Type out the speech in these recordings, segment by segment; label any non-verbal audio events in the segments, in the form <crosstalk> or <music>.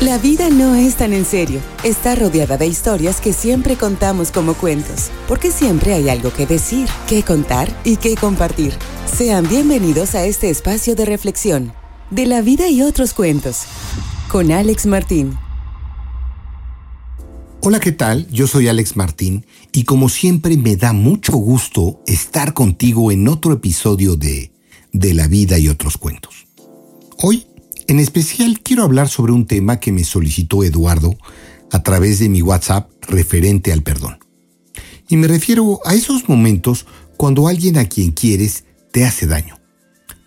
La vida no es tan en serio. Está rodeada de historias que siempre contamos como cuentos, porque siempre hay algo que decir, que contar y que compartir. Sean bienvenidos a este espacio de reflexión, de la vida y otros cuentos, con Alex Martín. Hola, ¿qué tal? Yo soy Alex Martín y como siempre me da mucho gusto estar contigo en otro episodio de De la vida y otros cuentos. Hoy en especial quiero hablar sobre un tema que me solicitó Eduardo a través de mi WhatsApp referente al perdón. Y me refiero a esos momentos cuando alguien a quien quieres te hace daño.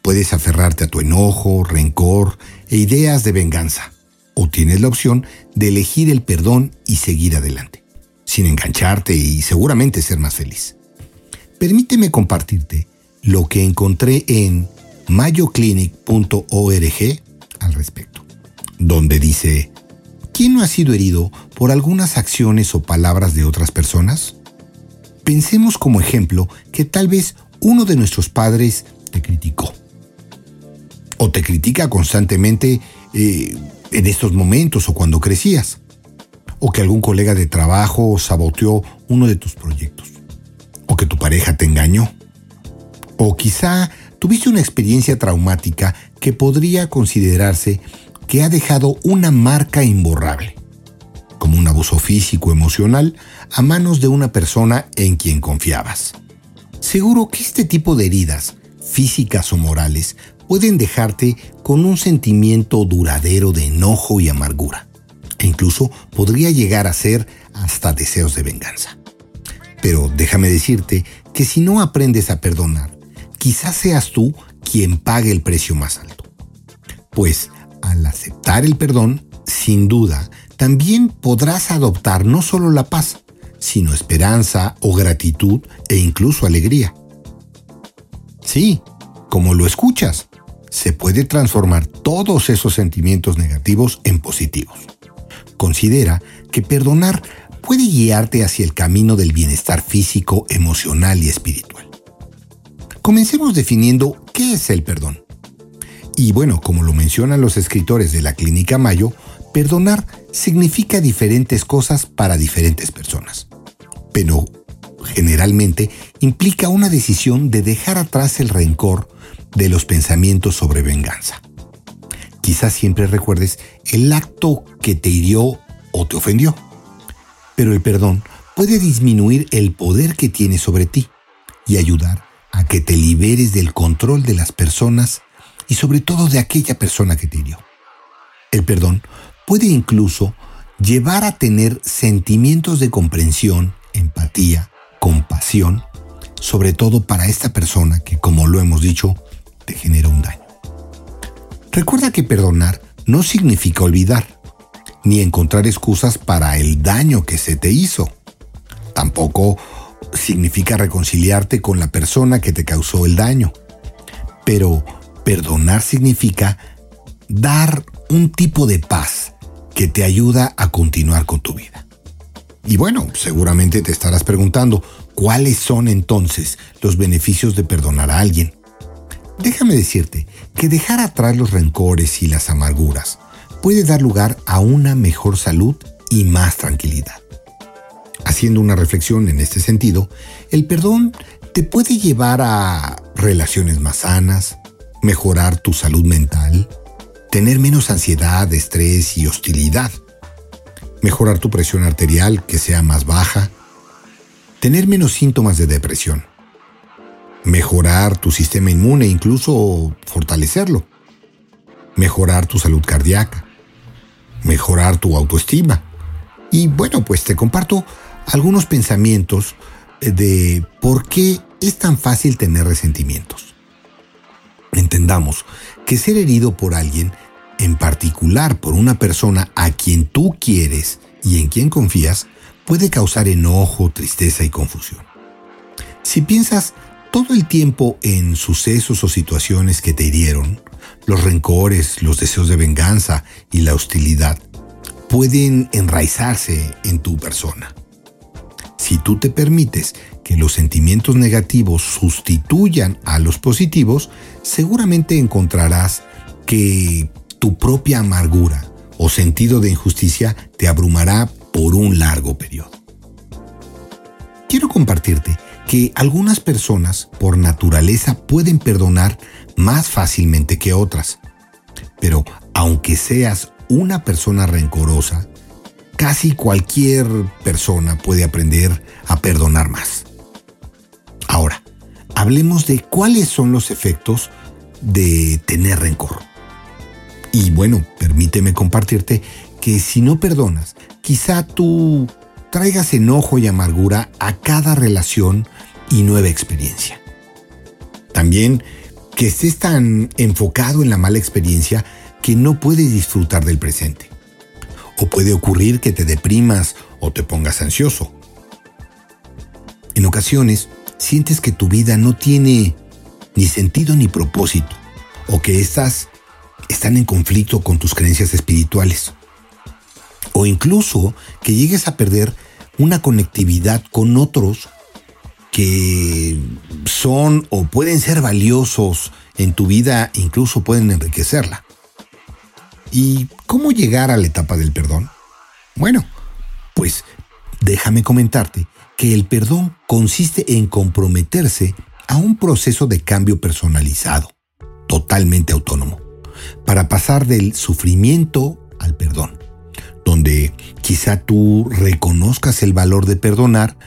Puedes aferrarte a tu enojo, rencor e ideas de venganza. O tienes la opción de elegir el perdón y seguir adelante, sin engancharte y seguramente ser más feliz. Permíteme compartirte lo que encontré en mayoclinic.org al respecto, donde dice, ¿quién no ha sido herido por algunas acciones o palabras de otras personas? Pensemos como ejemplo que tal vez uno de nuestros padres te criticó. O te critica constantemente eh, en estos momentos o cuando crecías. O que algún colega de trabajo saboteó uno de tus proyectos. O que tu pareja te engañó. O quizá tuviste una experiencia traumática que podría considerarse que ha dejado una marca imborrable, como un abuso físico emocional a manos de una persona en quien confiabas. Seguro que este tipo de heridas, físicas o morales, pueden dejarte con un sentimiento duradero de enojo y amargura, e incluso podría llegar a ser hasta deseos de venganza. Pero déjame decirte que si no aprendes a perdonar, quizás seas tú quien pague el precio más alto. Pues al aceptar el perdón, sin duda, también podrás adoptar no solo la paz, sino esperanza o gratitud e incluso alegría. Sí, como lo escuchas, se puede transformar todos esos sentimientos negativos en positivos. Considera que perdonar puede guiarte hacia el camino del bienestar físico, emocional y espiritual. Comencemos definiendo qué es el perdón. Y bueno, como lo mencionan los escritores de la Clínica Mayo, perdonar significa diferentes cosas para diferentes personas. Pero generalmente implica una decisión de dejar atrás el rencor de los pensamientos sobre venganza. Quizás siempre recuerdes el acto que te hirió o te ofendió. Pero el perdón puede disminuir el poder que tiene sobre ti y ayudar que te liberes del control de las personas y sobre todo de aquella persona que te hirió. El perdón puede incluso llevar a tener sentimientos de comprensión, empatía, compasión, sobre todo para esta persona que, como lo hemos dicho, te genera un daño. Recuerda que perdonar no significa olvidar, ni encontrar excusas para el daño que se te hizo. Tampoco significa reconciliarte con la persona que te causó el daño. Pero perdonar significa dar un tipo de paz que te ayuda a continuar con tu vida. Y bueno, seguramente te estarás preguntando, ¿cuáles son entonces los beneficios de perdonar a alguien? Déjame decirte que dejar atrás los rencores y las amarguras puede dar lugar a una mejor salud y más tranquilidad. Haciendo una reflexión en este sentido, el perdón te puede llevar a relaciones más sanas, mejorar tu salud mental, tener menos ansiedad, estrés y hostilidad, mejorar tu presión arterial que sea más baja, tener menos síntomas de depresión, mejorar tu sistema inmune e incluso fortalecerlo, mejorar tu salud cardíaca, mejorar tu autoestima. Y bueno, pues te comparto algunos pensamientos de por qué es tan fácil tener resentimientos. Entendamos que ser herido por alguien, en particular por una persona a quien tú quieres y en quien confías, puede causar enojo, tristeza y confusión. Si piensas todo el tiempo en sucesos o situaciones que te hirieron, los rencores, los deseos de venganza y la hostilidad pueden enraizarse en tu persona. Si tú te permites que los sentimientos negativos sustituyan a los positivos, seguramente encontrarás que tu propia amargura o sentido de injusticia te abrumará por un largo periodo. Quiero compartirte que algunas personas por naturaleza pueden perdonar más fácilmente que otras. Pero aunque seas una persona rencorosa, casi cualquier persona puede aprender a perdonar más. Ahora, hablemos de cuáles son los efectos de tener rencor. Y bueno, permíteme compartirte que si no perdonas, quizá tú traigas enojo y amargura a cada relación y nueva experiencia. También que estés tan enfocado en la mala experiencia que no puedes disfrutar del presente. O puede ocurrir que te deprimas o te pongas ansioso. En ocasiones, sientes que tu vida no tiene ni sentido ni propósito, o que estas están en conflicto con tus creencias espirituales. O incluso que llegues a perder una conectividad con otros que son o pueden ser valiosos en tu vida, incluso pueden enriquecerla. ¿Y cómo llegar a la etapa del perdón? Bueno, pues déjame comentarte que el perdón consiste en comprometerse a un proceso de cambio personalizado, totalmente autónomo, para pasar del sufrimiento al perdón, donde quizá tú reconozcas el valor de perdonar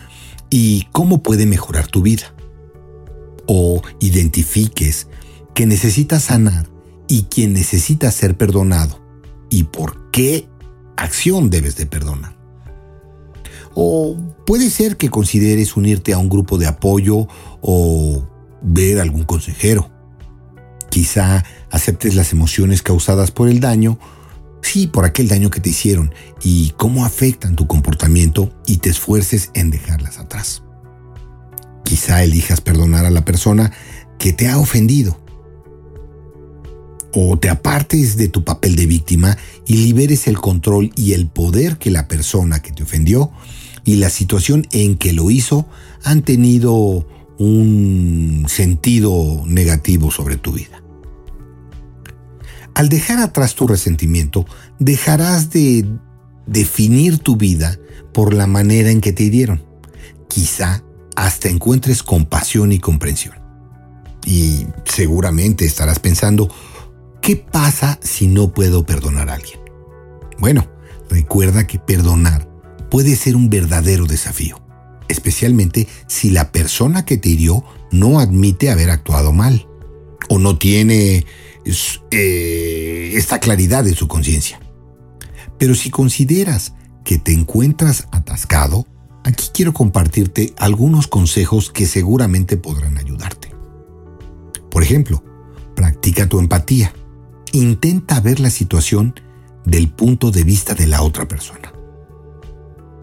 y cómo puede mejorar tu vida. O identifiques que necesitas sanar y quien necesita ser perdonado y por qué acción debes de perdonar. O puede ser que consideres unirte a un grupo de apoyo o ver algún consejero. Quizá aceptes las emociones causadas por el daño, sí, por aquel daño que te hicieron y cómo afectan tu comportamiento y te esfuerces en dejarlas atrás. Quizá elijas perdonar a la persona que te ha ofendido. O te apartes de tu papel de víctima y liberes el control y el poder que la persona que te ofendió y la situación en que lo hizo han tenido un sentido negativo sobre tu vida. Al dejar atrás tu resentimiento, dejarás de definir tu vida por la manera en que te hirieron. Quizá hasta encuentres compasión y comprensión. Y seguramente estarás pensando, ¿qué pasa si no puedo perdonar a alguien? Bueno, recuerda que perdonar puede ser un verdadero desafío, especialmente si la persona que te hirió no admite haber actuado mal o no tiene eh, esta claridad en su conciencia. Pero si consideras que te encuentras atascado, aquí quiero compartirte algunos consejos que seguramente podrán ayudarte. Por ejemplo, practica tu empatía. Intenta ver la situación del punto de vista de la otra persona.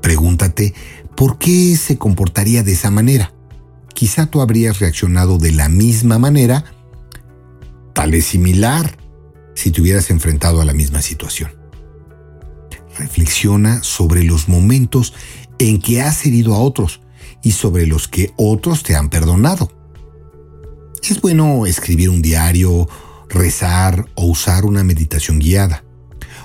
Pregúntate por qué se comportaría de esa manera. Quizá tú habrías reaccionado de la misma manera, tal vez similar, si te hubieras enfrentado a la misma situación. Reflexiona sobre los momentos en que has herido a otros y sobre los que otros te han perdonado. Es bueno escribir un diario, rezar o usar una meditación guiada.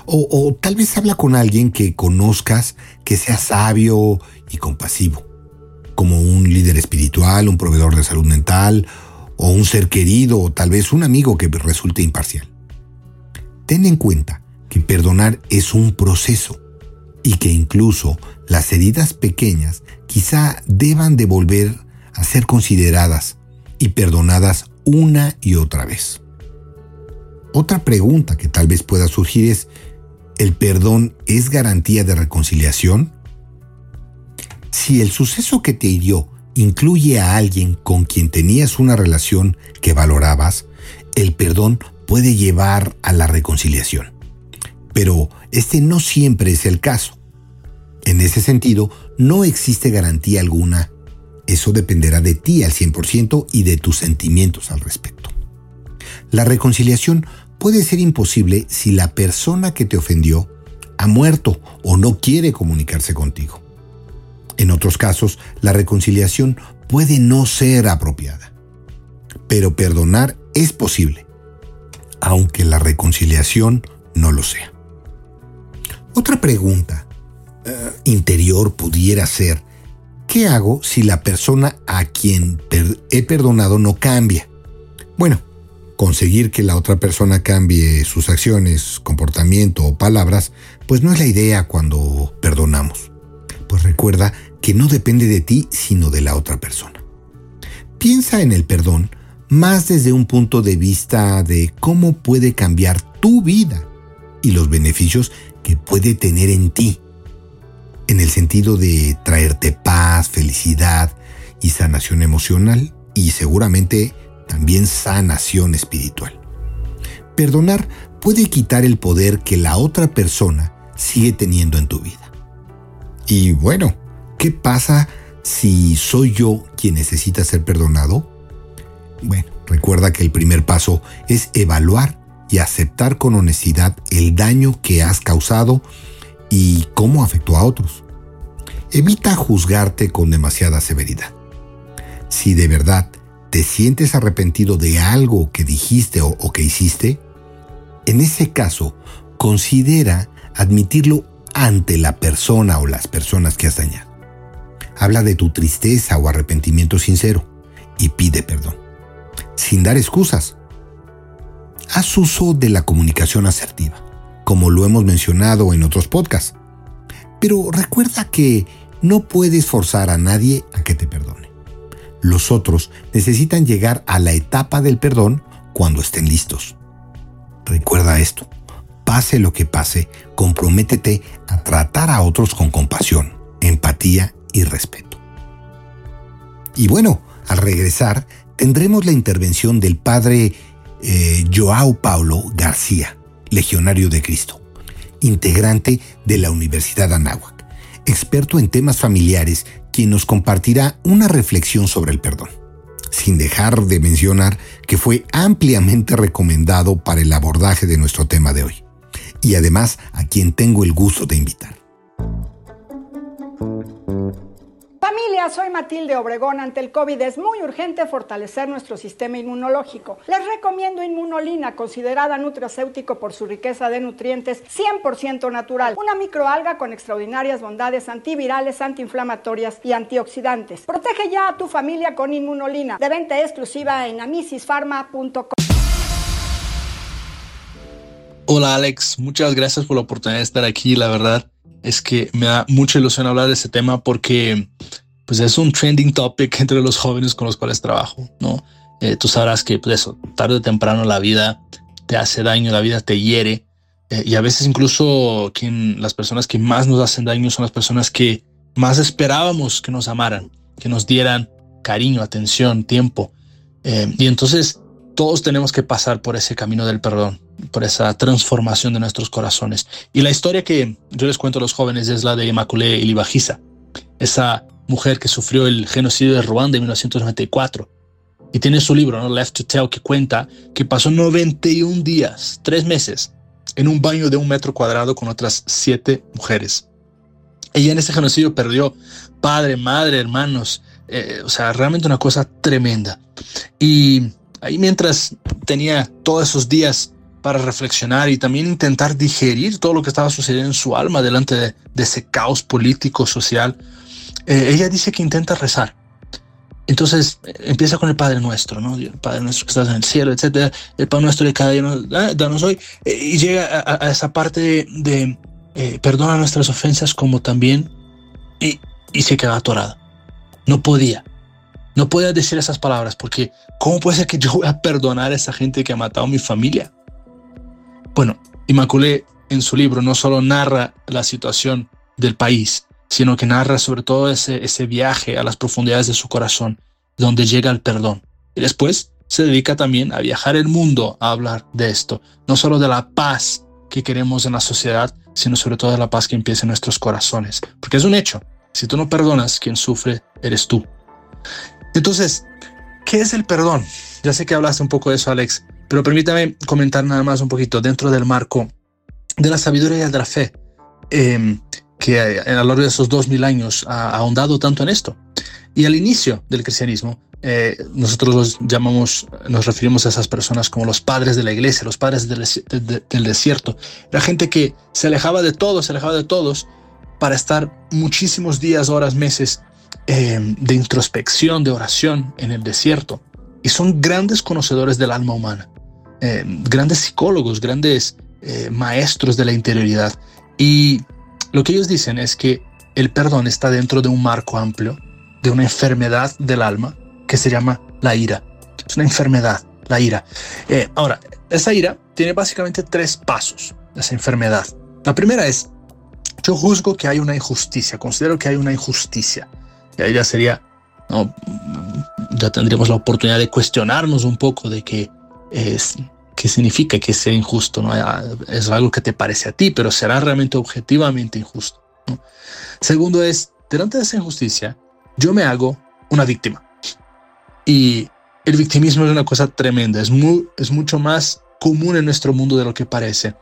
O, tal vez habla con alguien que conozcas que sea sabio y compasivo, como un líder espiritual, un proveedor de salud mental, o un ser querido, o tal vez un amigo que resulte imparcial. Ten en cuenta que perdonar es un proceso y que incluso las heridas pequeñas quizá deban de volver a ser consideradas y perdonadas una y otra vez. Otra pregunta que tal vez pueda surgir es, ¿el perdón es garantía de reconciliación? Si el suceso que te hirió incluye a alguien con quien tenías una relación que valorabas, el perdón puede llevar a la reconciliación. Pero este no siempre es el caso. En ese sentido, no existe garantía alguna. Eso dependerá de ti al 100% y de tus sentimientos al respecto. La reconciliación puede ser imposible si la persona que te ofendió ha muerto o no quiere comunicarse contigo. En otros casos, la reconciliación puede no ser apropiada. Pero perdonar es posible, aunque la reconciliación no lo sea. Otra pregunta eh, interior pudiera ser, ¿qué hago si la persona a quien he perdonado no cambia? Bueno, conseguir que la otra persona cambie sus acciones, comportamiento o palabras, pues no es la idea cuando perdonamos. Pues recuerda que no depende de ti, sino de la otra persona. Piensa en el perdón más desde un punto de vista de cómo puede cambiar tu vida y los beneficios que puede tener en ti, en el sentido de traerte paz, felicidad y sanación emocional y seguramente también sanación espiritual. Perdonar puede quitar el poder que la otra persona sigue teniendo en tu vida. Y bueno, ¿qué pasa si soy yo quien necesita ser perdonado? Bueno, recuerda que el primer paso es evaluar y aceptar con honestidad el daño que has causado y cómo afectó a otros. Evita juzgarte con demasiada severidad. Si de verdad te sientes arrepentido de algo que dijiste o, que hiciste, en ese caso considera admitirlo ante la persona o las personas que has dañado. Habla de tu tristeza o arrepentimiento sincero y pide perdón sin dar excusas. Haz uso de la comunicación asertiva, como lo hemos mencionado en otros podcasts. Pero recuerda que no puedes forzar a nadie a que te perdone. Los otros necesitan llegar a la etapa del perdón cuando estén listos. Recuerda esto. Pase lo que pase, comprométete a tratar a otros con compasión, empatía y respeto. Y bueno, al regresar, tendremos la intervención del padre eh, Joao Paulo García, legionario de Cristo, integrante de la Universidad Anáhuac, experto en temas familiares, quien nos compartirá una reflexión sobre el perdón, sin dejar de mencionar que fue ampliamente recomendado para el abordaje de nuestro tema de hoy, y además a quien tengo el gusto de invitar. Familia, soy Matilde Obregón. Ante el COVID es muy urgente fortalecer nuestro sistema inmunológico. Les recomiendo Inmunolina, considerada nutracéutico por su riqueza de nutrientes 100% natural. Una microalga con extraordinarias bondades antivirales, antiinflamatorias y antioxidantes. Protege ya a tu familia con Inmunolina. De venta exclusiva en amisisfarma.com. Hola Alex, muchas gracias por la oportunidad de estar aquí. La verdad, es que me da mucha ilusión hablar de este tema porque pues es un trending topic <laughs> entre los jóvenes con los cuales trabajo, ¿no? Eh, tú sabrás que pues eso, tarde o temprano la vida te hace daño, la vida te hiere eh, y a veces incluso quien, las personas que más nos hacen daño son las personas que más esperábamos que nos amaran, que nos dieran cariño, atención, tiempo. Eh, y entonces todos tenemos que pasar por ese camino del perdón, por esa transformación de nuestros corazones. Y la historia que yo les cuento a los jóvenes es la de Immaculée Ilibagiza, esa mujer que sufrió el genocidio de Ruanda en 1994. Y tiene su libro, ¿no? Left to Tell, que cuenta que pasó 91 días, tres meses, en un baño de un metro cuadrado con otras siete mujeres. Ella en ese genocidio perdió padre, madre, hermanos, eh, o sea, realmente una cosa tremenda. Y ahí mientras tenía todos esos días para reflexionar y también intentar digerir todo lo que estaba sucediendo en su alma delante de, ese caos político, social, eh, ella dice que intenta rezar. Entonces eh, empieza con el Padre Nuestro, ¿no? El Padre Nuestro que estás en el cielo, etcétera. El Padre Nuestro de cada día, ah, danos hoy. Eh, y llega a, esa parte de, perdona nuestras ofensas como también. Y, y se queda atorada. No podía. No podía decir esas palabras porque ¿cómo puede ser que yo voy a perdonar a esa gente que ha matado a mi familia? Bueno, Immaculée en su libro no solo narra la situación del país, sino que narra sobre todo ese, ese viaje a las profundidades de su corazón, donde llega el perdón. Y después se dedica también a viajar el mundo a hablar de esto, no solo de la paz que queremos en la sociedad, sino sobre todo de la paz que empieza en nuestros corazones. Porque es un hecho, si tú no perdonas, quien sufre eres tú. Entonces, ¿qué es el perdón? Ya sé que hablaste un poco de eso, Alex, pero permítame comentar nada más un poquito dentro del marco de la sabiduría y de la fe, em, que a lo largo de esos dos mil años ha ahondado tanto en esto. Y al inicio del cristianismo, eh, nosotros los llamamos, nos referimos a esas personas como los padres de la iglesia, los padres del, del desierto. La gente que se alejaba de todos, se alejaba de todos para estar muchísimos días, horas, meses eh, de introspección, de oración en el desierto. Y son grandes conocedores del alma humana, eh, grandes psicólogos, grandes maestros de la interioridad. Y lo que ellos dicen es que el perdón está dentro de un marco amplio, de una enfermedad del alma que se llama la ira. Es una enfermedad, la ira. Eh, ahora, esa ira tiene básicamente tres pasos, esa enfermedad. La primera es, yo juzgo que hay una injusticia, considero que hay una injusticia. Y ahí ya sería, ya tendríamos la oportunidad de cuestionarnos un poco de qué es, qué significa que sea injusto. ¿no? Es algo que te parece a ti, pero será realmente objetivamente injusto. Segundo es, delante de esa injusticia, yo me hago una víctima. Y el victimismo es una cosa tremenda, es, muy, es mucho más común en nuestro mundo de lo que parece.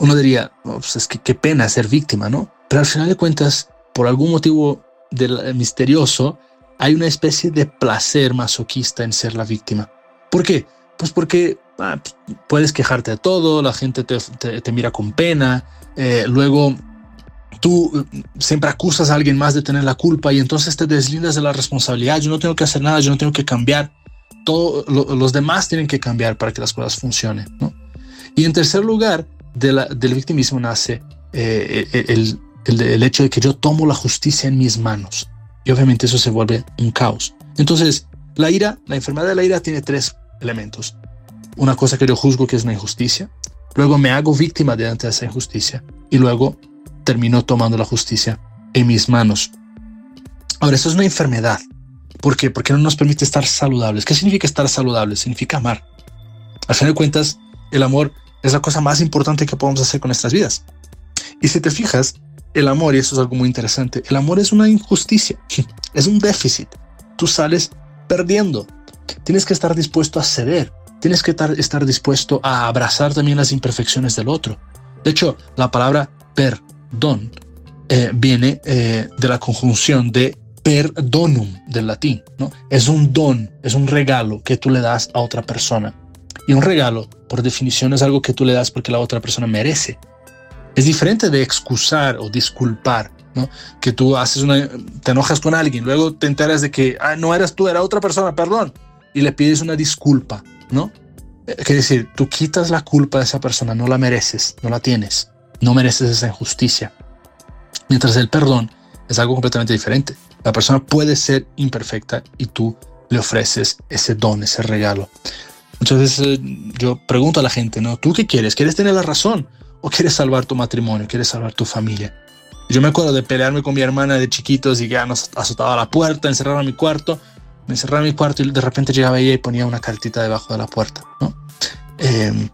Uno diría, pues es que qué pena ser víctima, ¿no? Pero al final de cuentas, por algún motivo del, misterioso, hay una especie de placer masoquista en ser la víctima. ¿Por qué? Pues porque ah, puedes quejarte de todo, la gente te, mira con pena, eh, luego tú eh, siempre acusas a alguien más de tener la culpa y entonces te deslindas de la responsabilidad. Yo no tengo que hacer nada, yo no tengo que cambiar. Todos los demás tienen que cambiar para que las cosas funcionen. Y en tercer lugar, del victimismo nace eh, el, el, hecho de que yo tomo la justicia en mis manos. Y obviamente eso se vuelve un caos. Entonces, la ira, la enfermedad de la ira tiene tres elementos. Una cosa que yo juzgo que es una injusticia. Luego me hago víctima delante de esa injusticia. Y luego terminó tomando la justicia en mis manos. Ahora, eso es una enfermedad. ¿Por qué? Porque no nos permite estar saludables. ¿Qué significa estar saludables? Significa amar. Al final de cuentas, el amor es la cosa más importante que podemos hacer con nuestras vidas. Y si te fijas, el amor, y eso es algo muy interesante, el amor es una injusticia, <laughs> es un déficit. Tú sales perdiendo. Tienes que estar dispuesto a ceder. Tienes que estar, dispuesto a abrazar también las imperfecciones del otro. De hecho, la palabra per don eh, viene eh, de la conjunción de per donum del latín, ¿no? Es un don, es un regalo que tú le das a otra persona. Y un regalo, por definición, es algo que tú le das porque la otra persona merece. Es diferente de excusar o disculpar, ¿no? Que tú haces una, te enojas con alguien, luego te enteras de que ah, no eras tú, era otra persona, perdón, y le pides una disculpa, ¿no? Eh, quiere decir, tú quitas la culpa de esa persona, no la mereces, no la tienes no mereces esa injusticia. Mientras el perdón es algo completamente diferente. La persona puede ser imperfecta y tú le ofreces ese don, ese regalo. Muchas eh, yo pregunto a la gente, ¿no? ¿Tú qué quieres? ¿Quieres tener la razón? ¿O quieres salvar tu matrimonio? ¿Quieres salvar tu familia? Yo me acuerdo de pelearme con mi hermana de chiquitos y que nos azotaba la puerta, encerraba mi cuarto, me encerraba en mi cuarto y de repente llegaba ella y ponía una cartita debajo de la puerta, ¿no? Em,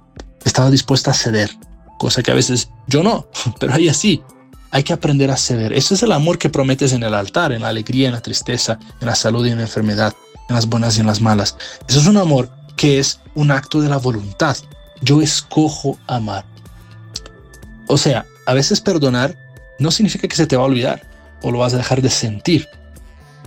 estaba dispuesta a ceder, cosa que a veces yo no, <laughs> pero ella sí. Hay que aprender a ceder. Ese es el amor que prometes en el altar, en la alegría, en la tristeza, en la salud y en la enfermedad, en las buenas y en las malas. Eso es un amor que es un acto de la voluntad. Yo escojo amar. O sea, a veces perdonar no significa que se te va a olvidar o lo vas a dejar de sentir,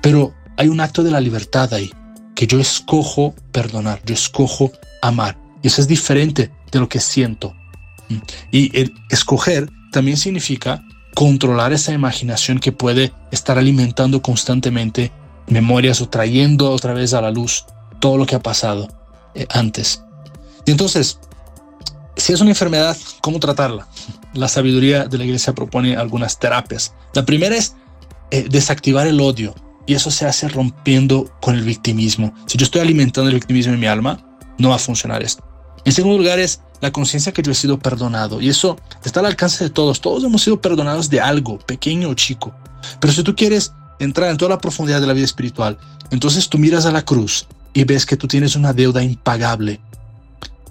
pero hay un acto de la libertad ahí, que yo escojo perdonar, yo escojo amar. Y eso es diferente de lo que siento y el escoger también significa controlar esa imaginación que puede estar alimentando constantemente memorias o trayendo otra vez a la luz todo lo que ha pasado eh, antes. Y entonces, si es una enfermedad, ¿cómo tratarla? La sabiduría de la iglesia propone algunas terapias. La primera es eh, desactivar el odio y eso se hace rompiendo con el victimismo. Si yo estoy alimentando el victimismo en mi alma, no va a funcionar esto. En segundo lugar es la conciencia que yo he sido perdonado. Y eso está al alcance de todos. Todos hemos sido perdonados de algo, pequeño o chico. Pero si tú quieres entrar en toda la profundidad de la vida espiritual, entonces tú miras a la cruz y ves que tú tienes una deuda impagable.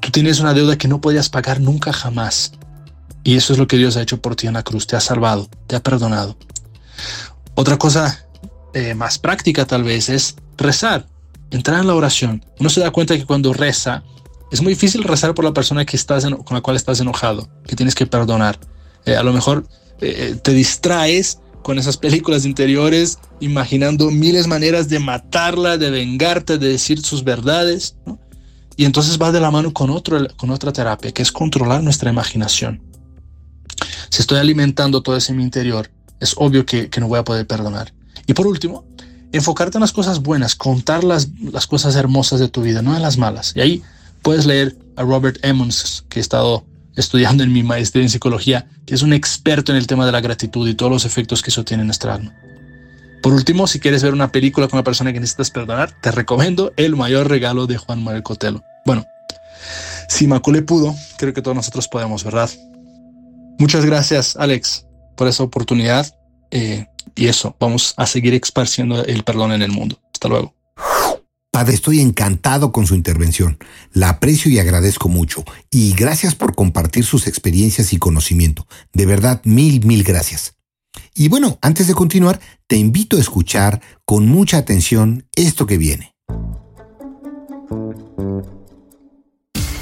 Tú tienes una deuda que no podías pagar nunca jamás. Y eso es lo que Dios ha hecho por ti en la cruz. Te ha salvado, te ha perdonado. Otra cosa eh, más práctica tal vez es rezar, entrar en la oración. Uno se da cuenta que cuando reza, es muy difícil rezar por la persona que estás con la cual estás enojado, que tienes que perdonar. Eh, a lo mejor eh, te distraes con esas películas interiores, imaginando miles maneras de matarla, de vengarte, de decir sus verdades. Y entonces va de la mano con, otro, con otra terapia, que es controlar nuestra imaginación. Si estoy alimentando todo ese en mi interior, es obvio que, que no voy a poder perdonar. Y por último, enfocarte en las cosas buenas, contar las, las cosas hermosas de tu vida, no en las malas. Y ahí puedes leer a Robert Emmons, que he estado estudiando en mi maestría en psicología, que es un experto en el tema de la gratitud y todos los efectos que eso tiene en nuestra alma. Por último, si quieres ver una película con una persona que necesitas perdonar, te recomiendo El mayor regalo de Juan Manuel Cotelo. Bueno, si Macule pudo, creo que todos nosotros podemos, ¿verdad? Muchas gracias, Alex, por esa oportunidad. Eh, y eso, vamos a seguir esparciendo el perdón en el mundo. Hasta luego. Padre, estoy encantado con su intervención. La aprecio y agradezco mucho. Y gracias por compartir sus experiencias y conocimiento. De verdad, mil, mil gracias. Y bueno, antes de continuar, te invito a escuchar con mucha atención esto que viene.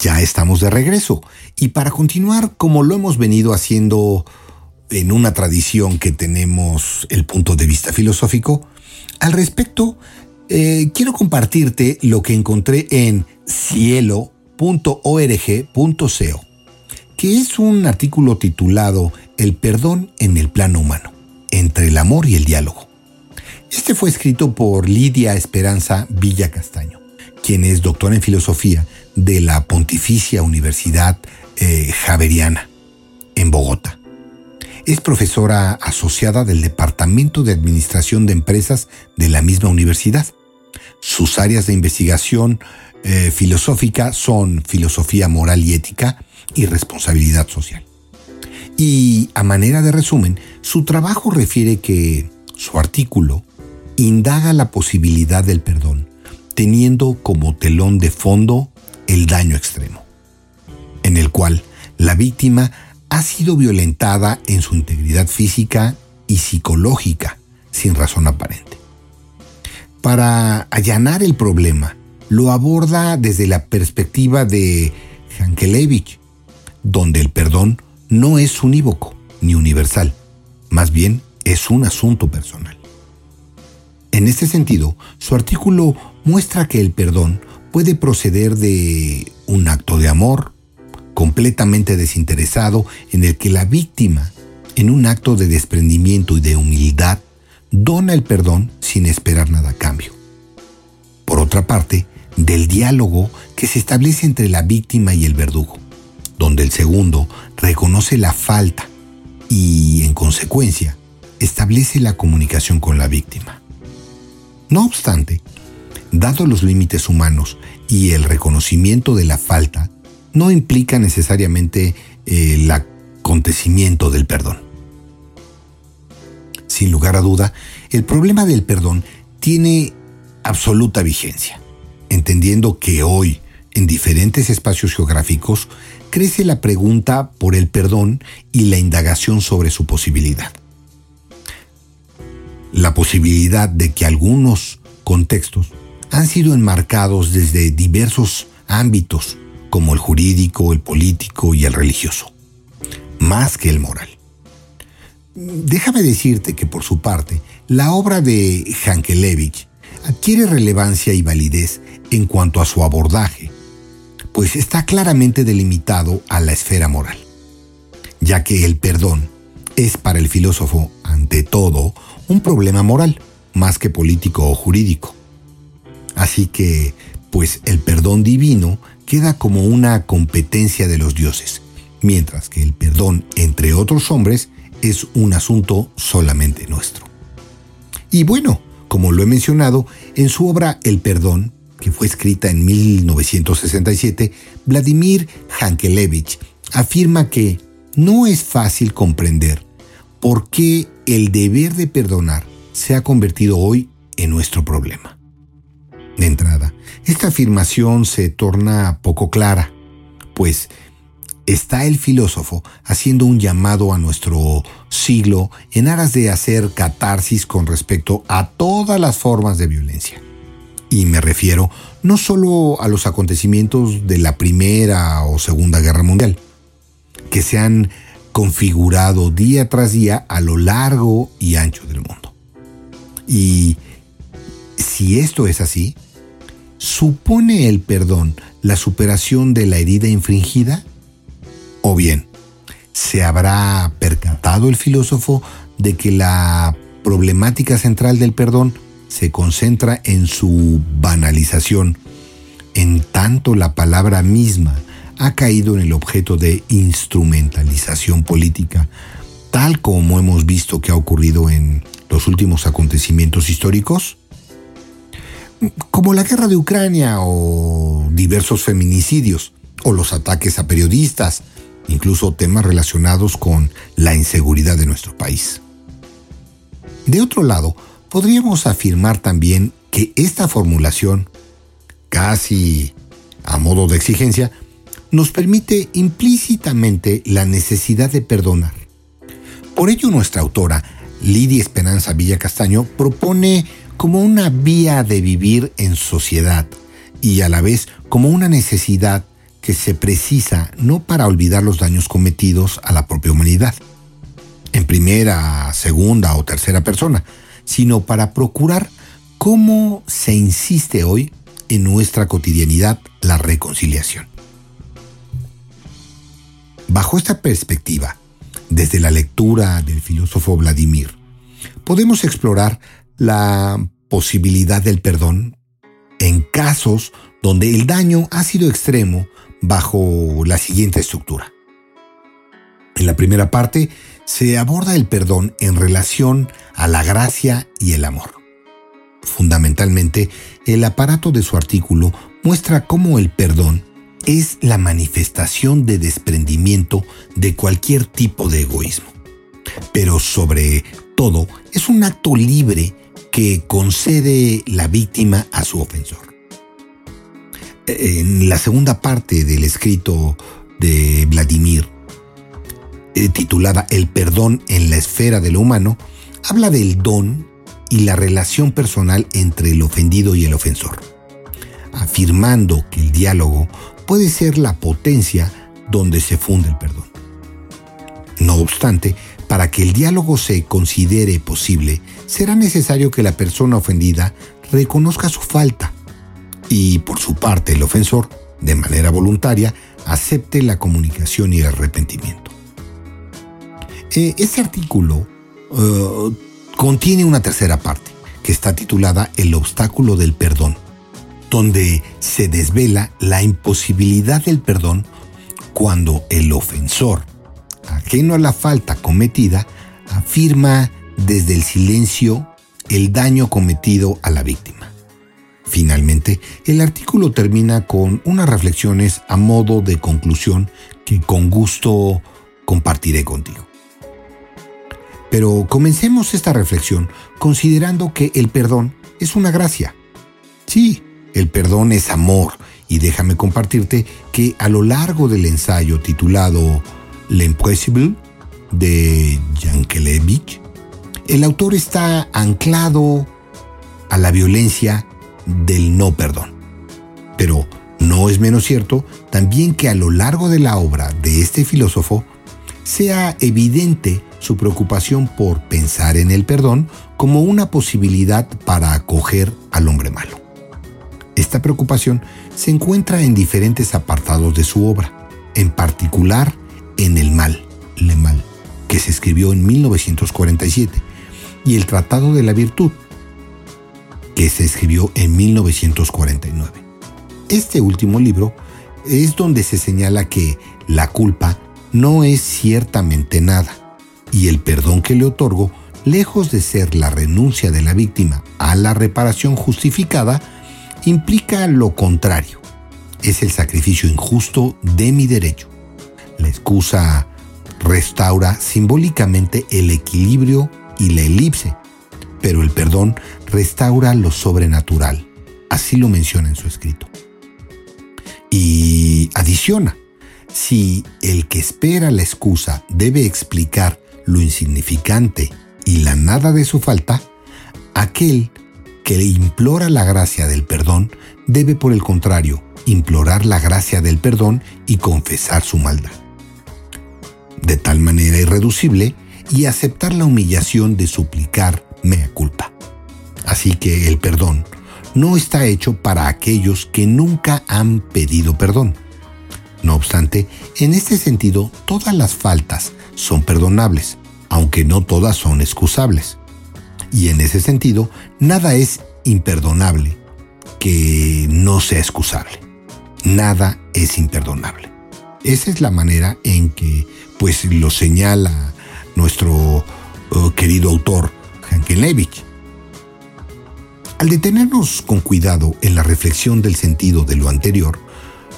Ya estamos de regreso y para continuar como lo hemos venido haciendo en una tradición que tenemos el punto de vista filosófico, al respecto eh, quiero compartirte lo que encontré en cielo.org.co, que es un artículo titulado El perdón en el plano humano, entre el amor y el diálogo. Este fue escrito por Lidia Esperanza Villa Castaño, quien es doctora en filosofía de la Pontificia Universidad eh, Javeriana en Bogotá. Es profesora asociada del Departamento de Administración de Empresas de la misma universidad. Sus áreas de investigación eh, filosófica son filosofía moral y ética y responsabilidad social. Y a manera de resumen, su trabajo refiere que su artículo indaga la posibilidad del perdón, teniendo como telón de fondo el daño extremo, en el cual la víctima ha sido violentada en su integridad física y psicológica sin razón aparente. Para allanar el problema, lo aborda desde la perspectiva de Hankelevich, donde el perdón no es unívoco ni universal, más bien es un asunto personal. En este sentido, su artículo muestra que el perdón puede proceder de un acto de amor completamente desinteresado en el que la víctima, en un acto de desprendimiento y de humildad, dona el perdón sin esperar nada a cambio. Por otra parte, del diálogo que se establece entre la víctima y el verdugo, donde el segundo reconoce la falta y, en consecuencia, establece la comunicación con la víctima. No obstante, dado los límites humanos y el reconocimiento de la falta, no implica necesariamente eh, el acontecimiento del perdón. Sin lugar a duda, el problema del perdón tiene absoluta vigencia, entendiendo que hoy, en diferentes espacios geográficos, crece la pregunta por el perdón y la indagación sobre su posibilidad. La posibilidad de que algunos contextos han sido enmarcados desde diversos ámbitos, como el jurídico, el político y el religioso, más que el moral. Déjame decirte que por su parte, la obra de Hankelevich adquiere relevancia y validez en cuanto a su abordaje, pues está claramente delimitado a la esfera moral, ya que el perdón es para el filósofo, ante todo, un problema moral, más que político o jurídico. Así que, pues el perdón divino queda como una competencia de los dioses, mientras que el perdón entre otros hombres es un asunto solamente nuestro. Y bueno, como lo he mencionado, en su obra El perdón, que fue escrita en 1967, Vladimir Hankelevich afirma que no es fácil comprender por qué el deber de perdonar se ha convertido hoy en nuestro problema. De entrada, esta afirmación se torna poco clara, pues está el filósofo haciendo un llamado a nuestro siglo en aras de hacer catarsis con respecto a todas las formas de violencia. Y me refiero no solo a los acontecimientos de la Primera o Segunda Guerra Mundial, que se han configurado día tras día a lo largo y ancho del mundo. Y si esto es así, ¿supone el perdón la superación de la herida infringida? ¿O bien, se habrá percatado el filósofo de que la problemática central del perdón se concentra en su banalización, en tanto la palabra misma ha caído en el objeto de instrumentalización política, tal como hemos visto que ha ocurrido en los últimos acontecimientos históricos? Como la guerra de Ucrania o diversos feminicidios o los ataques a periodistas, incluso temas relacionados con la inseguridad de nuestro país. De otro lado, podríamos afirmar también que esta formulación, casi a modo de exigencia, nos permite implícitamente la necesidad de perdonar. Por ello nuestra autora, Lidia Esperanza Villa Castaño, propone como una vía de vivir en sociedad y a la vez como una necesidad que se precisa no para olvidar los daños cometidos a la propia humanidad, en primera, segunda o tercera persona, sino para procurar cómo se insiste hoy en nuestra cotidianidad la reconciliación. Bajo esta perspectiva, desde la lectura del filósofo Vladimir, podemos explorar la posibilidad del perdón en casos donde el daño ha sido extremo bajo la siguiente estructura. En la primera parte se aborda el perdón en relación a la gracia y el amor. Fundamentalmente, el aparato de su artículo muestra cómo el perdón es la manifestación de desprendimiento de cualquier tipo de egoísmo. Pero sobre todo, es un acto libre que concede la víctima a su ofensor. En la segunda parte del escrito de Vladimir, eh, titulada El perdón en la esfera de lo humano, habla del don y la relación personal entre el ofendido y el ofensor, afirmando que el diálogo puede ser la potencia donde se funde el perdón. No obstante, para que el diálogo se considere posible, será necesario que la persona ofendida reconozca su falta y, por su parte, el ofensor, de manera voluntaria, acepte la comunicación y el arrepentimiento. Eh, este artículo eh, contiene una tercera parte, que está titulada El obstáculo del perdón, donde se desvela la imposibilidad del perdón cuando el ofensor, ajeno a la falta cometida, afirma desde el silencio el daño cometido a la víctima. Finalmente, el artículo termina con unas reflexiones a modo de conclusión que con gusto compartiré contigo. Pero comencemos esta reflexión considerando que el perdón es una gracia. Sí, el perdón es amor y déjame compartirte que a lo largo del ensayo titulado L'Impossible de Yankelevich, el autor está anclado a la violencia del no perdón. Pero no es menos cierto también que a lo largo de la obra de este filósofo sea evidente su preocupación por pensar en el perdón como una posibilidad para acoger al hombre malo. Esta preocupación se encuentra en diferentes apartados de su obra, en particular en El mal, Le Mal, que se escribió en 1947, y El Tratado de la Virtud, que se escribió en 1949. Este último libro es donde se señala que la culpa no es ciertamente nada y el perdón que le otorgo, lejos de ser la renuncia de la víctima a la reparación justificada, implica lo contrario. Es el sacrificio injusto de mi derecho. La excusa restaura simbólicamente el equilibrio y la elipse, pero el perdón restaura lo sobrenatural. Así lo menciona en su escrito. Y adiciona, si el que espera la excusa debe explicar lo insignificante y la nada de su falta, aquel que implora la gracia del perdón debe por el contrario implorar la gracia del perdón y confesar su maldad. De tal manera irreducible y aceptar la humillación de suplicar mea culpa. Así que el perdón no está hecho para aquellos que nunca han pedido perdón. No obstante, en este sentido, todas las faltas son perdonables, aunque no todas son excusables. Y en ese sentido, nada es imperdonable que no sea excusable. Nada es imperdonable. Esa es la manera en que pues lo señala nuestro eh, querido autor Hankenlevich. Al detenernos con cuidado en la reflexión del sentido de lo anterior,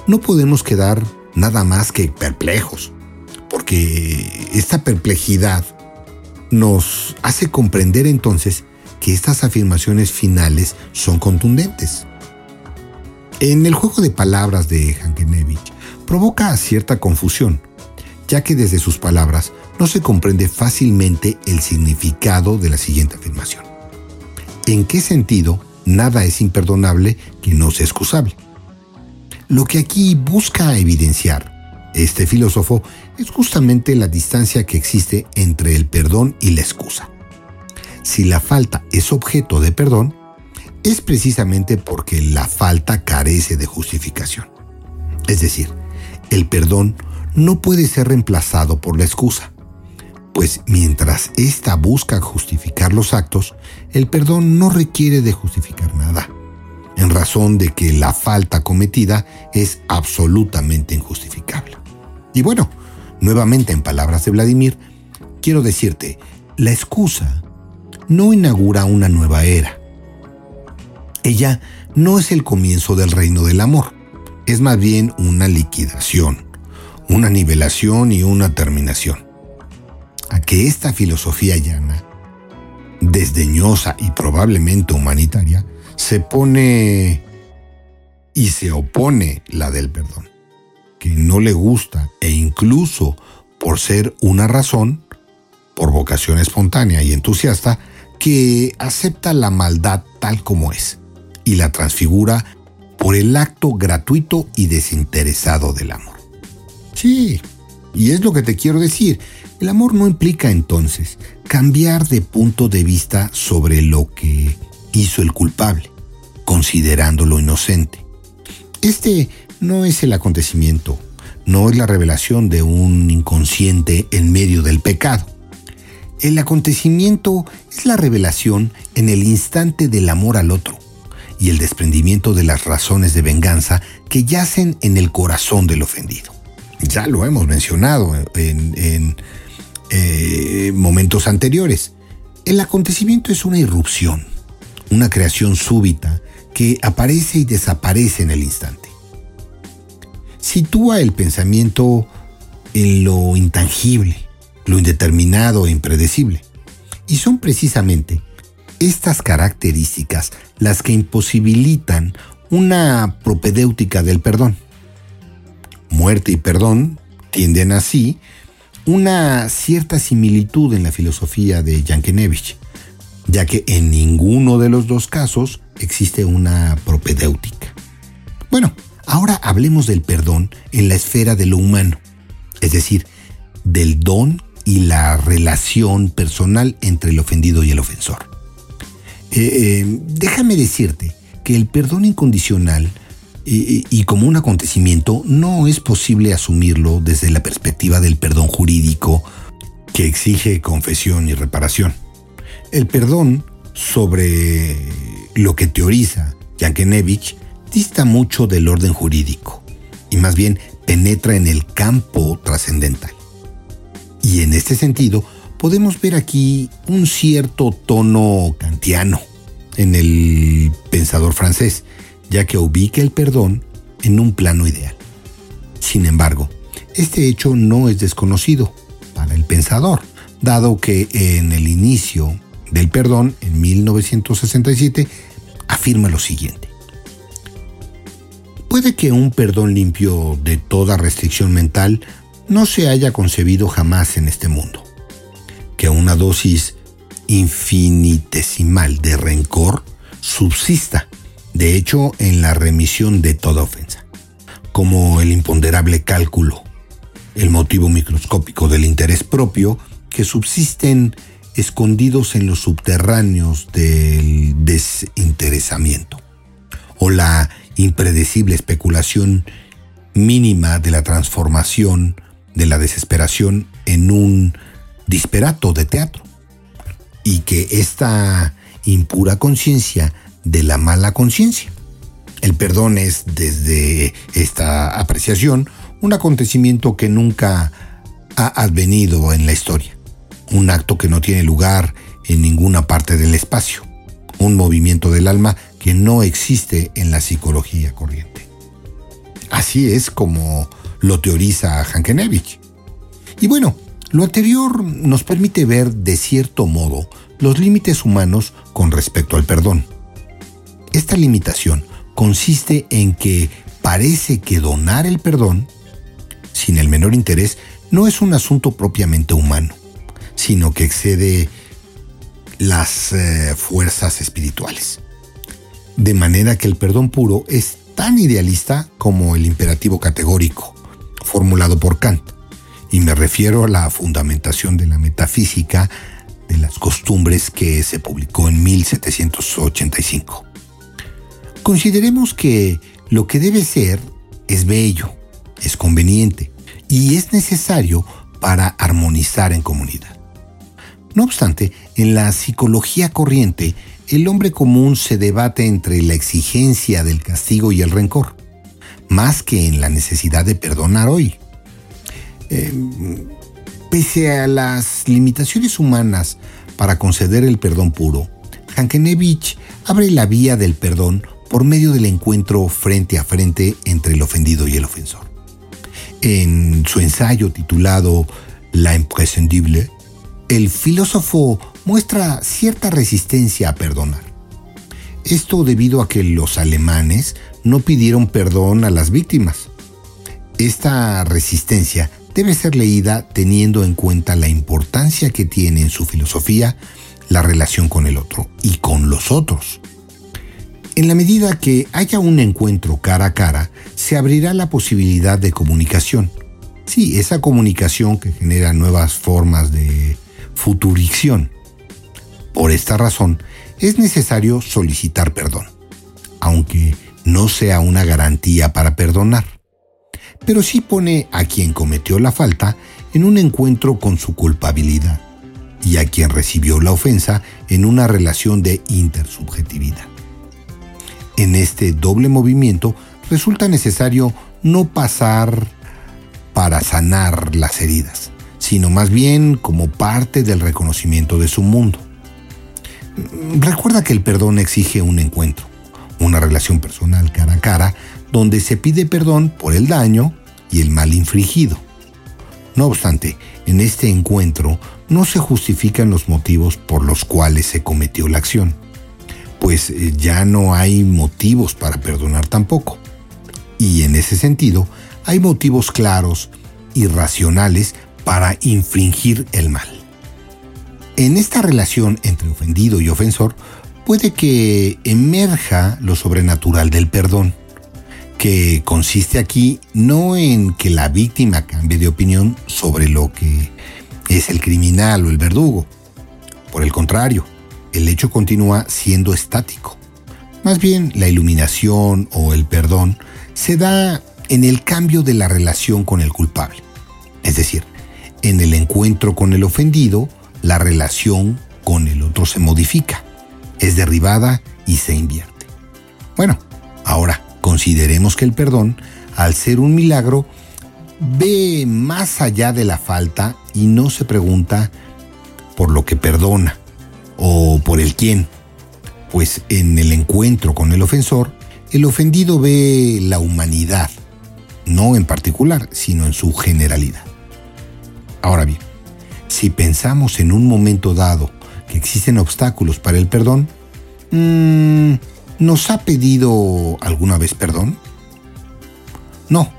no podemos quedar nada más que perplejos, porque esta perplejidad nos hace comprender entonces que estas afirmaciones finales son contundentes. En el juego de palabras de Hankenevich provoca cierta confusión, ya que desde sus palabras no se comprende fácilmente el significado de la siguiente afirmación. ¿En qué sentido nada es imperdonable que no sea excusable? Lo que aquí busca evidenciar este filósofo es justamente la distancia que existe entre el perdón y la excusa. Si la falta es objeto de perdón, es precisamente porque la falta carece de justificación. Es decir, el perdón no puede ser reemplazado por la excusa, pues mientras ésta busca justificar los actos, el perdón no requiere de justificar nada, en razón de que la falta cometida es absolutamente injustificable. Y bueno, nuevamente en palabras de Vladimir, quiero decirte, la excusa no inaugura una nueva era. Ella no es el comienzo del reino del amor, es más bien una liquidación, una nivelación y una terminación. A que esta filosofía llana, desdeñosa y probablemente humanitaria, se pone y se opone la del perdón, que no le gusta e incluso por ser una razón, por vocación espontánea y entusiasta, que acepta la maldad tal como es y la transfigura por el acto gratuito y desinteresado del amor. Sí, y es lo que te quiero decir. El amor no implica entonces cambiar de punto de vista sobre lo que hizo el culpable, considerándolo inocente. Este no es el acontecimiento, no es la revelación de un inconsciente en medio del pecado. El acontecimiento es la revelación en el instante del amor al otro y el desprendimiento de las razones de venganza que yacen en el corazón del ofendido. Ya lo hemos mencionado en, eh, momentos anteriores. El acontecimiento es una irrupción, una creación súbita que aparece y desaparece en el instante. Sitúa el pensamiento en lo intangible, lo indeterminado e impredecible. Y son precisamente estas características las que imposibilitan una propedéutica del perdón. Muerte y perdón tienden así una cierta similitud en la filosofía de Jankenevich, ya que en ninguno de los dos casos existe una propedéutica. Bueno, ahora hablemos del perdón en la esfera de lo humano, es decir, del don y la relación personal entre el ofendido y el ofensor. Eh, eh, déjame decirte que el perdón incondicional y como un acontecimiento no es posible asumirlo desde la perspectiva del perdón jurídico que exige confesión y reparación. El perdón sobre lo que teoriza Jankenevich dista mucho del orden jurídico y más bien penetra en el campo trascendental. Y en este sentido, podemos ver aquí un cierto tono kantiano en el pensador francés, ya que ubica el perdón en un plano ideal. Sin embargo, este hecho no es desconocido para pensador, dado que en el inicio del perdón, en 1967, afirma lo siguiente. Puede que un perdón limpio de toda restricción mental no se haya concebido jamás en este mundo. Que una dosis infinitesimal de rencor subsista, de hecho, en la remisión de toda ofensa, como el imponderable cálculo, el motivo microscópico del interés propio que subsisten escondidos en los subterráneos del desinteresamiento, o la impredecible especulación mínima de la transformación de la desesperación en un disperato de teatro, y que esta impura conciencia de la mala conciencia. El perdón es, desde esta apreciación, un acontecimiento que nunca ha advenido en la historia un acto que no tiene lugar en ninguna parte del espacio, un movimiento del alma que no existe en la psicología corriente. Así es como lo teoriza Hankenevich. Y bueno, lo anterior nos permite ver de cierto modo los límites humanos con respecto al perdón. Esta limitación consiste en que parece que donar el perdón, sin el menor interés, no es un asunto propiamente humano sino que excede las eh, fuerzas espirituales. De manera que el perdón puro es tan idealista como el imperativo categórico, formulado por Kant, y me refiero a la fundamentación de la metafísica de las costumbres que se publicó en 1785. Consideremos que lo que debe ser es bello, es conveniente y es necesario para armonizar en comunidad. No obstante, en la psicología corriente, el hombre común se debate entre la exigencia del castigo y el rencor, más que en la necesidad de perdonar hoy. Em, pese a las limitaciones humanas para conceder el perdón puro, Hankenevich abre la vía del perdón por medio del encuentro frente a frente entre el ofendido y el ofensor. En su ensayo titulado La imprescindible, el filósofo muestra cierta resistencia a perdonar. Esto debido a que los alemanes no pidieron perdón a las víctimas. Esta resistencia debe ser leída teniendo en cuenta la importancia que tiene en su filosofía la relación con el otro y con los otros. En la medida que haya un encuentro cara a cara, se abrirá la posibilidad de comunicación. Sí, esa comunicación que genera nuevas formas de futuricción. Por esta razón, es necesario solicitar perdón, aunque no sea una garantía para perdonar, pero sí pone a quien cometió la falta en un encuentro con su culpabilidad y a quien recibió la ofensa en una relación de intersubjetividad. En este doble movimiento resulta necesario no pasar para sanar las heridas, sino más bien como parte del reconocimiento de su mundo. Recuerda que el perdón exige un encuentro, una relación personal cara a cara, donde se pide perdón por el daño y el mal infligido. No obstante, en este encuentro no se justifican los motivos por los cuales se cometió la acción, pues eh, ya no hay motivos para perdonar tampoco. Y en ese sentido, hay motivos claros y racionales para infringir el mal. En esta relación entre ofendido y ofensor puede que emerja lo sobrenatural del perdón, que consiste aquí no en que la víctima cambie de opinión sobre lo que es el criminal o el verdugo. Por el contrario, el hecho continúa siendo estático. Más bien, la iluminación o el perdón se da en el cambio de la relación con el culpable. Es decir, en el encuentro con el ofendido, la relación con el otro se modifica, es derribada y se invierte. Bueno, ahora consideremos que el perdón, al ser un milagro, ve más allá de la falta y no se pregunta por lo que perdona o por el quién, pues en el encuentro con el ofensor, el ofendido ve la humanidad, no en particular, sino en su generalidad. Ahora bien, si pensamos en un momento dado que existen obstáculos para el perdón, mm, ¿nos ha pedido alguna vez perdón? No,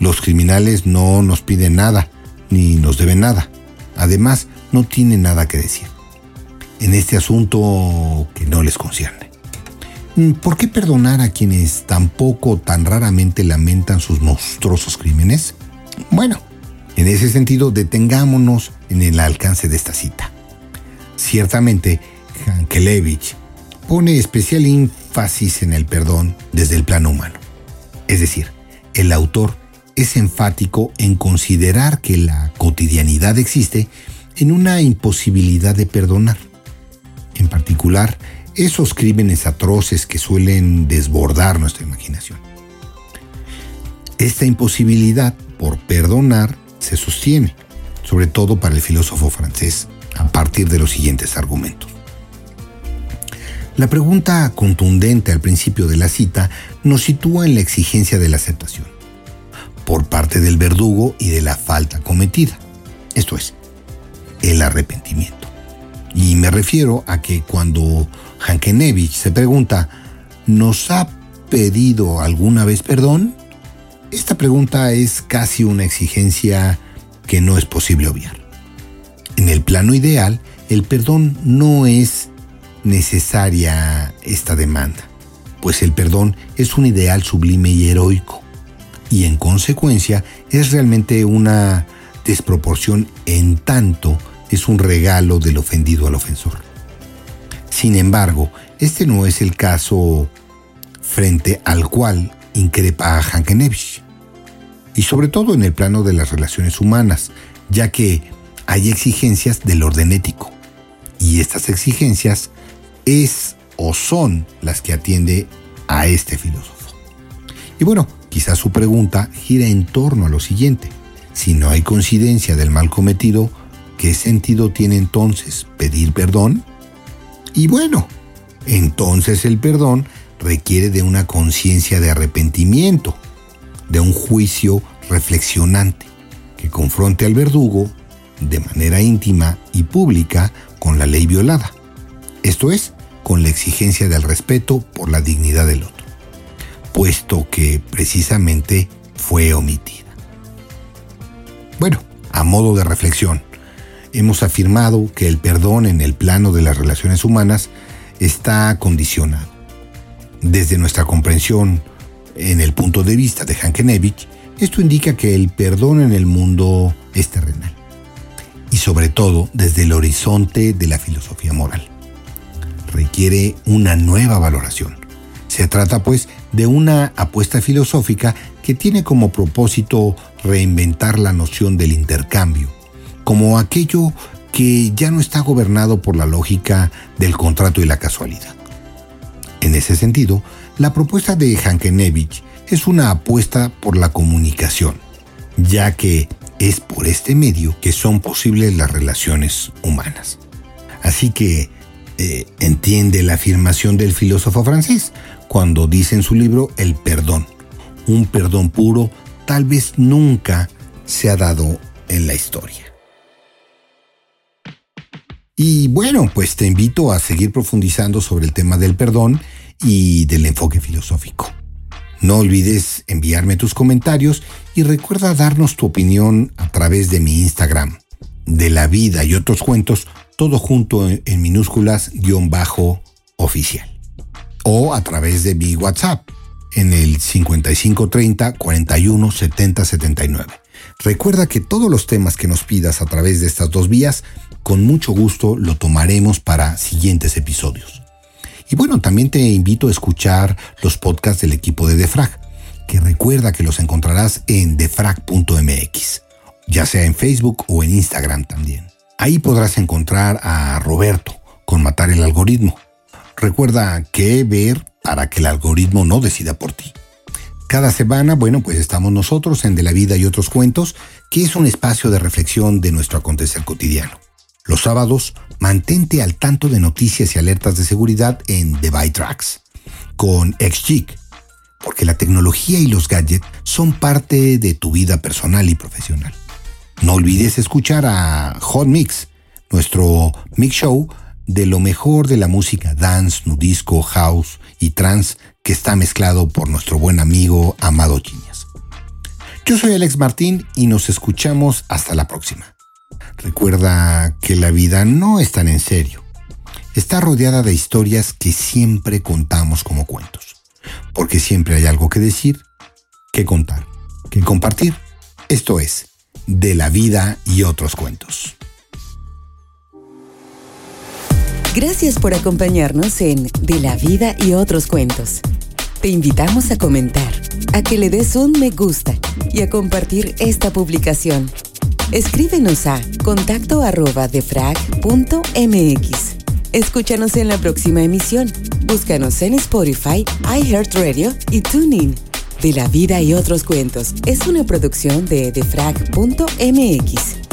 los criminales no nos piden nada, ni nos deben nada. Además, no tienen nada que decir. En este asunto que no les concierne. Mm, ¿Por qué perdonar a quienes tampoco tan raramente lamentan sus monstruosos crímenes? Bueno, en ese sentido, detengámonos en el alcance de esta cita. Ciertamente, Hankelevich pone especial énfasis en el perdón desde el plano humano. Es decir, el autor es enfático en considerar que la cotidianidad existe en una imposibilidad de perdonar. En particular, esos crímenes atroces que suelen desbordar nuestra imaginación. Esta imposibilidad por perdonar se sostiene, sobre todo para el filósofo francés, a partir de los siguientes argumentos. La pregunta contundente al principio de la cita nos sitúa en la exigencia de la aceptación por parte del verdugo y de la falta cometida. Esto es, el arrepentimiento. Y me refiero a que cuando Hankenevich se pregunta, ¿nos ha pedido alguna vez perdón? Esta pregunta es casi una exigencia que no es posible obviar. En el plano ideal, el perdón no es necesaria esta demanda, pues el perdón es un ideal sublime y heroico y en consecuencia es realmente una desproporción en tanto es un regalo del ofendido al ofensor. Sin embargo, este no es el caso frente al cual increpa a Hankenevich, y sobre todo en el plano de las relaciones humanas, ya que hay exigencias del orden ético, y estas exigencias es o son las que atiende a este filósofo. Y bueno, Quizás su pregunta gira en torno a lo siguiente. Si no hay coincidencia del mal cometido, ¿qué sentido tiene entonces pedir perdón? Y bueno, entonces el perdón requiere de una conciencia de arrepentimiento, de un juicio reflexionante, que confronte al verdugo de manera íntima y pública con la ley violada, esto es, con la exigencia del respeto por la dignidad del otro puesto que precisamente fue omitida. Bueno, a modo de reflexión, hemos afirmado que el perdón en el plano de las relaciones humanas está condicionado. Desde nuestra comprensión en el punto de vista de Hankenevich, esto indica que el perdón en el mundo es terrenal. Y sobre todo desde el horizonte de la filosofía moral. Requiere una nueva valoración. Se trata pues de una apuesta filosófica que tiene como propósito reinventar la noción del intercambio, como aquello que ya no está gobernado por la lógica del contrato y la casualidad. En ese sentido, la propuesta de Hankenevich es una apuesta por la comunicación, ya que es por este medio que son posibles las relaciones humanas. Así que eh, entiende la afirmación del filósofo francés cuando dice en su libro el perdón. Un perdón puro tal vez nunca se ha dado en la historia. Y bueno, pues te invito a seguir profundizando sobre el tema del perdón y del enfoque filosófico. No olvides enviarme tus comentarios y recuerda darnos tu opinión a través de mi Instagram, de la vida y otros cuentos, todo junto en minúsculas guion bajo oficial o a través de mi WhatsApp en el 5530 41 70 79. Recuerda que todos los temas que nos pidas a través de estas dos vías, con mucho gusto lo tomaremos para siguientes episodios. Y bueno, también te invito a escuchar los podcasts del equipo de Defrag, que recuerda que los encontrarás en defrag.mx, ya sea en Facebook o en Instagram también. Ahí podrás encontrar a Roberto con Matar el Algoritmo, Recuerda qué ver para que el algoritmo no decida por ti. Cada semana, bueno, pues estamos nosotros en De la Vida y otros cuentos, que es un espacio de reflexión de nuestro acontecer cotidiano. Los sábados, mantente al tanto de noticias y alertas de seguridad en The By Tracks con XGIG, porque la tecnología y los gadgets son parte de tu vida personal y profesional. No olvides escuchar a Hot Mix, nuestro mix show de lo mejor de la música dance, nudisco, house y trance que está mezclado por nuestro buen amigo Amado Chiñas. Yo soy Alex Martín y nos escuchamos hasta la próxima. Recuerda que la vida no es tan en serio. Está rodeada de historias que siempre contamos como cuentos. Porque siempre hay algo que decir, que contar, que compartir. Esto es, de la vida y otros cuentos. Gracias por acompañarnos en De la vida y otros cuentos. Te invitamos a comentar, a que le des un me gusta y a compartir esta publicación. Escríbenos a contacto arroba defrag.mx. Escúchanos en la próxima emisión. Búscanos en Spotify, iHeartRadio y TuneIn. De la vida y otros cuentos es una producción de defrag.mx.